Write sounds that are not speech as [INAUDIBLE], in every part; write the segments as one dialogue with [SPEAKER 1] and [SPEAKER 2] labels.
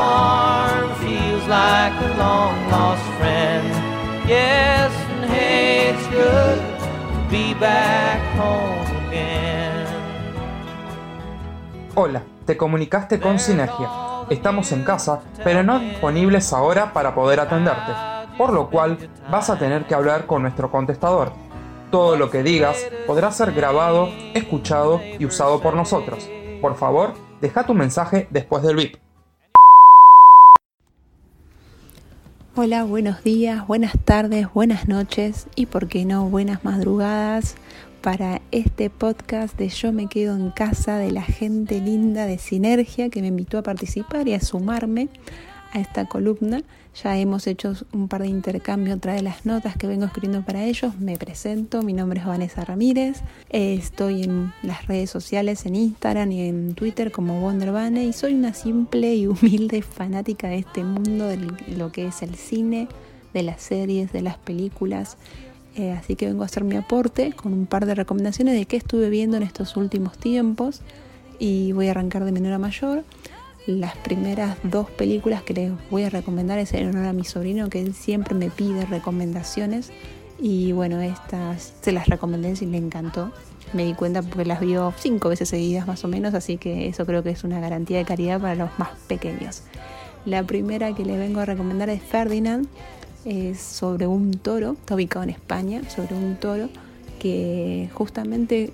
[SPEAKER 1] farm feels like a long lost friend. Yes, and hey, it's good to be back home again.
[SPEAKER 2] Hola, te comunicaste con Sinergia. Estamos en casa, pero no disponibles ahora para poder atenderte, por lo cual vas a tener que hablar con nuestro contestador. Todo lo que digas podrá ser grabado, escuchado y usado por nosotros. Por favor, deja tu mensaje después del VIP.
[SPEAKER 3] Hola, buenos días, buenas tardes, buenas noches y por qué no, buenas madrugadas para este podcast de Yo me quedo en casa de la gente linda de Sinergia que me invitó a participar y a sumarme a esta columna. Ya hemos hecho un par de intercambios, otra de las notas que vengo escribiendo para ellos. Me presento, mi nombre es Vanessa Ramírez. Estoy en las redes sociales, en Instagram y en Twitter como Wonderbane y soy una simple y humilde fanática de este mundo, de lo que es el cine, de las series, de las películas. Eh, así que vengo a hacer mi aporte con un par de recomendaciones de qué estuve viendo en estos últimos tiempos y voy a arrancar de menor a mayor. Las primeras dos películas que les voy a recomendar es en honor a mi sobrino, que él siempre me pide recomendaciones. Y bueno, estas se las recomendé y le encantó. Me di cuenta porque las vio cinco veces seguidas más o menos, así que eso creo que es una garantía de calidad para los más pequeños. La primera que le vengo a recomendar es Ferdinand, es sobre un toro, está ubicado en España, sobre un toro que justamente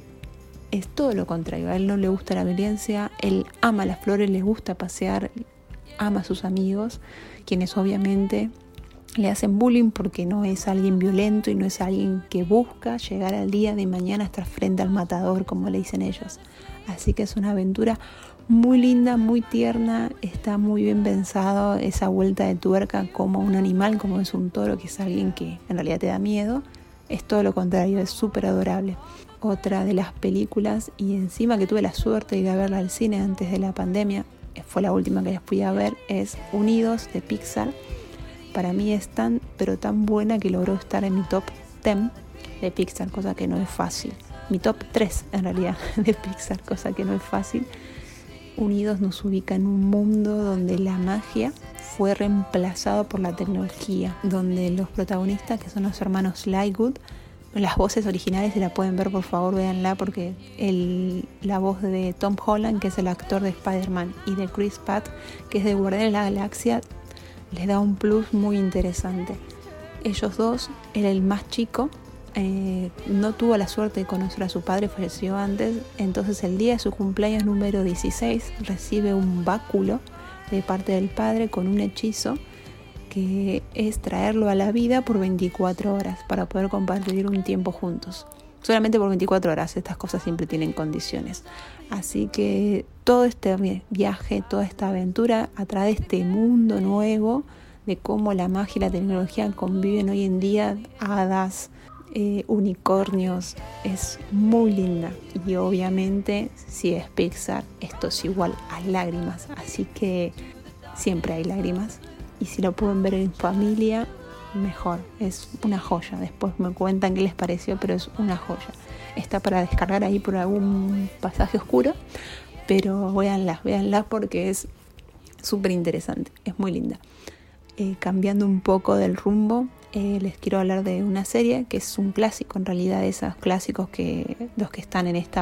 [SPEAKER 3] es todo lo contrario. A él no le gusta la violencia, él ama las flores, le gusta pasear, ama a sus amigos, quienes obviamente le hacen bullying porque no es alguien violento y no es alguien que busca llegar al día de mañana estar frente al matador, como le dicen ellos. Así que es una aventura muy linda, muy tierna, está muy bien pensado esa vuelta de tuerca como un animal, como es un toro, que es alguien que en realidad te da miedo. Es todo lo contrario, es súper adorable otra de las películas y encima que tuve la suerte de ir a verla al cine antes de la pandemia, eh, fue la última que les fui a ver, es Unidos de Pixar. Para mí es tan, pero tan buena que logró estar en mi top 10 de Pixar, cosa que no es fácil. Mi top 3 en realidad [LAUGHS] de Pixar, cosa que no es fácil. Unidos nos ubica en un mundo donde la magia fue reemplazado por la tecnología, donde los protagonistas, que son los hermanos Lightwood, las voces originales, si la pueden ver, por favor, véanla, porque el, la voz de Tom Holland, que es el actor de Spider-Man, y de Chris Pratt, que es de Guardianes de la Galaxia, les da un plus muy interesante. Ellos dos, era el más chico, eh, no tuvo la suerte de conocer a su padre, falleció antes, entonces el día de su cumpleaños número 16 recibe un báculo de parte del padre con un hechizo es traerlo a la vida por 24 horas para poder compartir un tiempo juntos. Solamente por 24 horas, estas cosas siempre tienen condiciones. Así que todo este viaje, toda esta aventura a través de este mundo nuevo, de cómo la magia y la tecnología conviven hoy en día, hadas, eh, unicornios, es muy linda. Y obviamente, si es Pixar, esto es igual a lágrimas. Así que siempre hay lágrimas y si lo pueden ver en familia, mejor. Es una joya. Después me cuentan qué les pareció, pero es una joya. Está para descargar ahí por algún pasaje oscuro, pero véanla, véanla porque es súper interesante, es muy linda. Eh, cambiando un poco del rumbo, eh, les quiero hablar de una serie que es un clásico, en realidad, esos clásicos que los que están en este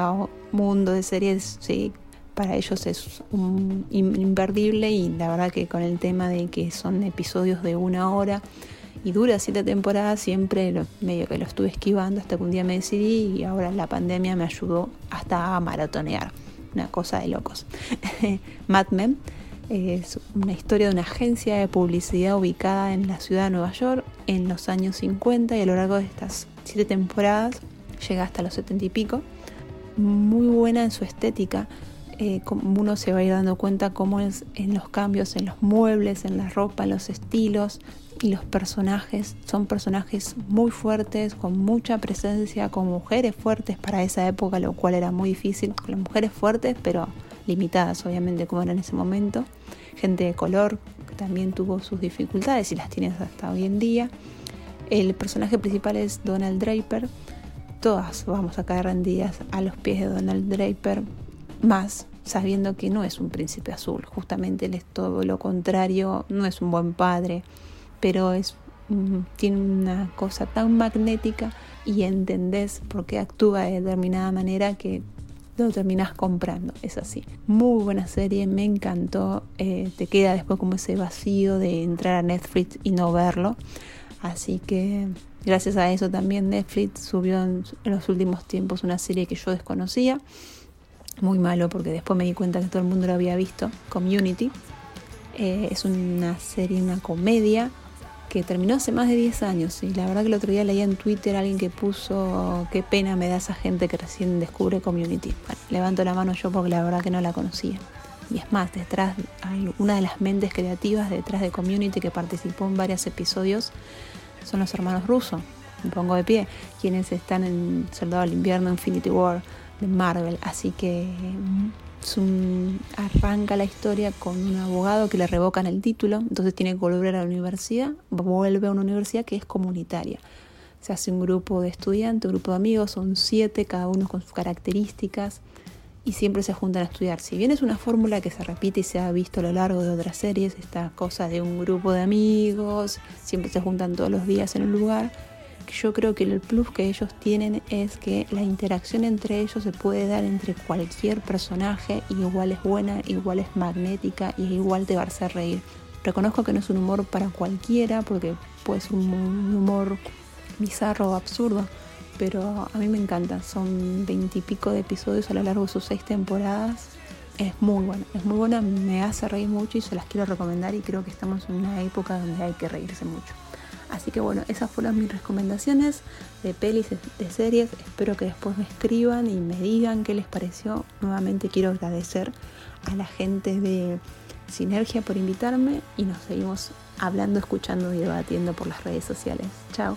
[SPEAKER 3] mundo de series sí, para ellos es un imperdible y la verdad que con el tema de que son episodios de una hora y dura siete temporadas, siempre lo, medio que lo estuve esquivando hasta que un día me decidí y ahora la pandemia me ayudó hasta a maratonear. Una cosa de locos. [LAUGHS] Mad Men es una historia de una agencia de publicidad ubicada en la ciudad de Nueva York en los años 50 y a lo largo de estas siete temporadas llega hasta los setenta y pico. Muy buena en su estética eh, uno se va a ir dando cuenta cómo es en los cambios en los muebles, en la ropa, los estilos y los personajes. Son personajes muy fuertes, con mucha presencia, con mujeres fuertes para esa época, lo cual era muy difícil. Con las mujeres fuertes, pero limitadas obviamente como era en ese momento. Gente de color que también tuvo sus dificultades y las tiene hasta hoy en día. El personaje principal es Donald Draper. Todas vamos a caer rendidas a los pies de Donald Draper más sabiendo que no es un príncipe azul, justamente él es todo lo contrario, no es un buen padre, pero es mm, tiene una cosa tan magnética y entendés por qué actúa de determinada manera que lo terminás comprando, es así. Muy buena serie, me encantó, eh, te queda después como ese vacío de entrar a Netflix y no verlo, así que gracias a eso también Netflix subió en los últimos tiempos una serie que yo desconocía, muy malo porque después me di cuenta que todo el mundo lo había visto, Community. Eh, es una serie, una comedia que terminó hace más de 10 años y la verdad que el otro día leía en Twitter a alguien que puso qué pena me da esa gente que recién descubre Community. Bueno, levanto la mano yo porque la verdad que no la conocía. Y es más, detrás hay una de las mentes creativas detrás de Community que participó en varios episodios son los hermanos rusos. Me pongo de pie, quienes están en Soldado del Invierno, Infinity War, Marvel. Así que mm, arranca la historia con un abogado que le revocan el título, entonces tiene que volver a la universidad, vuelve a una universidad que es comunitaria. Se hace un grupo de estudiantes, un grupo de amigos, son siete, cada uno con sus características y siempre se juntan a estudiar. Si bien es una fórmula que se repite y se ha visto a lo largo de otras series, esta cosa de un grupo de amigos, siempre se juntan todos los días en un lugar, yo creo que el plus que ellos tienen es que la interacción entre ellos se puede dar entre cualquier personaje y igual es buena, igual es magnética y igual te va a hacer reír. Reconozco que no es un humor para cualquiera porque puede ser un humor bizarro o absurdo, pero a mí me encanta. Son veintipico de episodios a lo largo de sus seis temporadas. Es muy buena, es muy buena, me hace reír mucho y se las quiero recomendar y creo que estamos en una época donde hay que reírse mucho. Así que bueno, esas fueron mis recomendaciones de pelis, de series. Espero que después me escriban y me digan qué les pareció. Nuevamente quiero agradecer a la gente de Sinergia por invitarme y nos seguimos hablando, escuchando y debatiendo por las redes sociales. Chao.